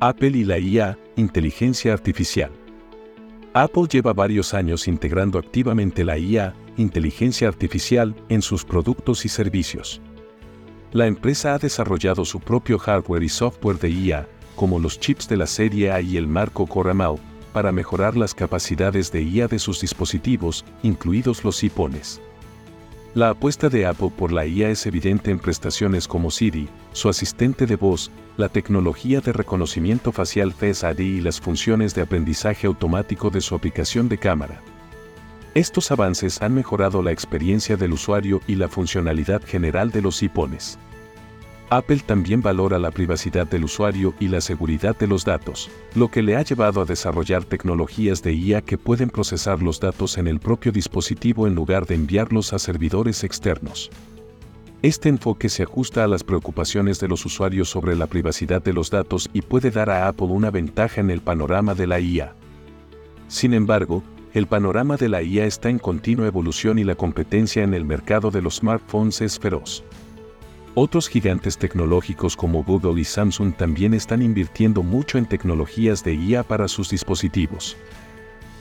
Apple y la IA, inteligencia artificial. Apple lleva varios años integrando activamente la IA, inteligencia artificial, en sus productos y servicios. La empresa ha desarrollado su propio hardware y software de IA, como los chips de la serie A y el marco Coramau, para mejorar las capacidades de IA de sus dispositivos, incluidos los iPhones. La apuesta de Apple por la IA es evidente en prestaciones como Siri, su asistente de voz, la tecnología de reconocimiento facial Face ID y las funciones de aprendizaje automático de su aplicación de cámara. Estos avances han mejorado la experiencia del usuario y la funcionalidad general de los iPhones. Apple también valora la privacidad del usuario y la seguridad de los datos, lo que le ha llevado a desarrollar tecnologías de IA que pueden procesar los datos en el propio dispositivo en lugar de enviarlos a servidores externos. Este enfoque se ajusta a las preocupaciones de los usuarios sobre la privacidad de los datos y puede dar a Apple una ventaja en el panorama de la IA. Sin embargo, el panorama de la IA está en continua evolución y la competencia en el mercado de los smartphones es feroz. Otros gigantes tecnológicos como Google y Samsung también están invirtiendo mucho en tecnologías de IA para sus dispositivos.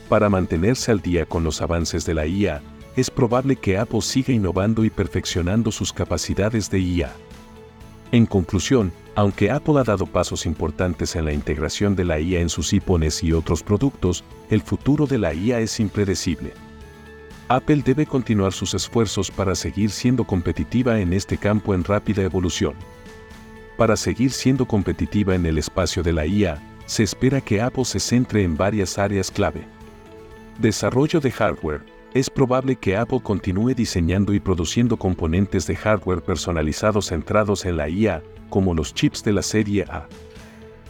Para mantenerse al día con los avances de la IA, es probable que Apple siga innovando y perfeccionando sus capacidades de IA. En conclusión, aunque Apple ha dado pasos importantes en la integración de la IA en sus iPhones y otros productos, el futuro de la IA es impredecible. Apple debe continuar sus esfuerzos para seguir siendo competitiva en este campo en rápida evolución. Para seguir siendo competitiva en el espacio de la IA, se espera que Apple se centre en varias áreas clave. Desarrollo de hardware. Es probable que Apple continúe diseñando y produciendo componentes de hardware personalizados centrados en la IA, como los chips de la serie A.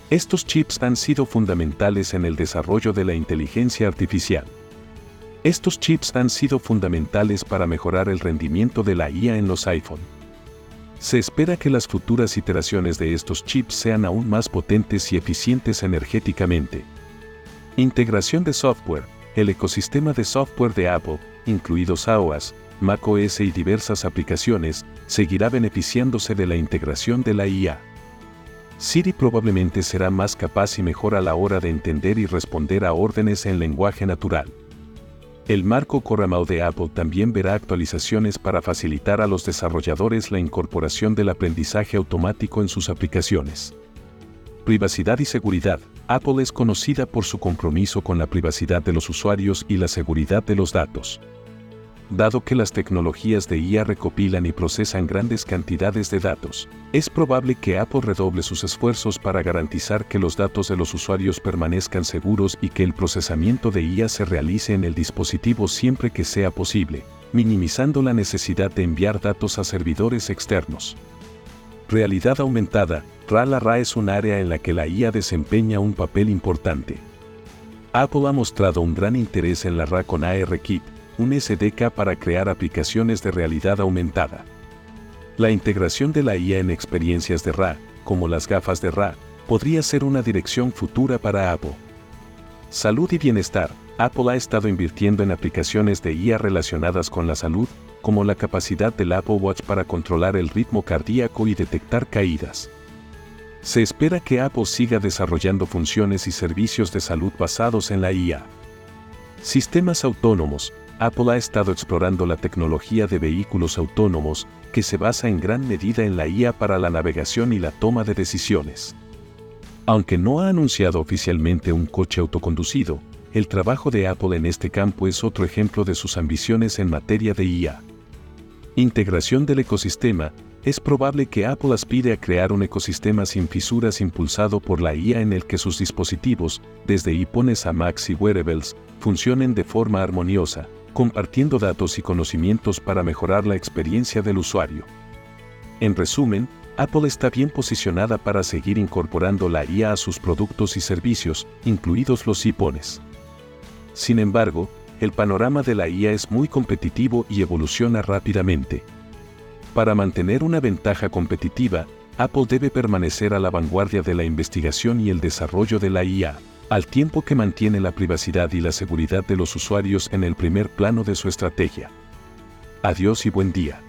Estos chips han sido fundamentales en el desarrollo de la inteligencia artificial. Estos chips han sido fundamentales para mejorar el rendimiento de la IA en los iPhone. Se espera que las futuras iteraciones de estos chips sean aún más potentes y eficientes energéticamente. Integración de software. El ecosistema de software de Apple, incluidos iOS, macOS y diversas aplicaciones, seguirá beneficiándose de la integración de la IA. Siri probablemente será más capaz y mejor a la hora de entender y responder a órdenes en lenguaje natural. El marco Coramau de Apple también verá actualizaciones para facilitar a los desarrolladores la incorporación del aprendizaje automático en sus aplicaciones. Privacidad y seguridad. Apple es conocida por su compromiso con la privacidad de los usuarios y la seguridad de los datos. Dado que las tecnologías de IA recopilan y procesan grandes cantidades de datos, es probable que Apple redoble sus esfuerzos para garantizar que los datos de los usuarios permanezcan seguros y que el procesamiento de IA se realice en el dispositivo siempre que sea posible, minimizando la necesidad de enviar datos a servidores externos. Realidad aumentada, RA es un área en la que la IA desempeña un papel importante. Apple ha mostrado un gran interés en la RA con ARKit, un SDK para crear aplicaciones de realidad aumentada. La integración de la IA en experiencias de RA, como las gafas de RA, podría ser una dirección futura para Apple. Salud y bienestar. Apple ha estado invirtiendo en aplicaciones de IA relacionadas con la salud, como la capacidad del Apple Watch para controlar el ritmo cardíaco y detectar caídas. Se espera que Apple siga desarrollando funciones y servicios de salud basados en la IA. Sistemas autónomos. Apple ha estado explorando la tecnología de vehículos autónomos, que se basa en gran medida en la IA para la navegación y la toma de decisiones. Aunque no ha anunciado oficialmente un coche autoconducido, el trabajo de Apple en este campo es otro ejemplo de sus ambiciones en materia de IA. Integración del ecosistema. Es probable que Apple aspire a crear un ecosistema sin fisuras impulsado por la IA en el que sus dispositivos, desde iPhones a Macs y wearables, funcionen de forma armoniosa, compartiendo datos y conocimientos para mejorar la experiencia del usuario. En resumen, Apple está bien posicionada para seguir incorporando la IA a sus productos y servicios, incluidos los iPhones. Sin embargo, el panorama de la IA es muy competitivo y evoluciona rápidamente. Para mantener una ventaja competitiva, Apple debe permanecer a la vanguardia de la investigación y el desarrollo de la IA al tiempo que mantiene la privacidad y la seguridad de los usuarios en el primer plano de su estrategia. Adiós y buen día.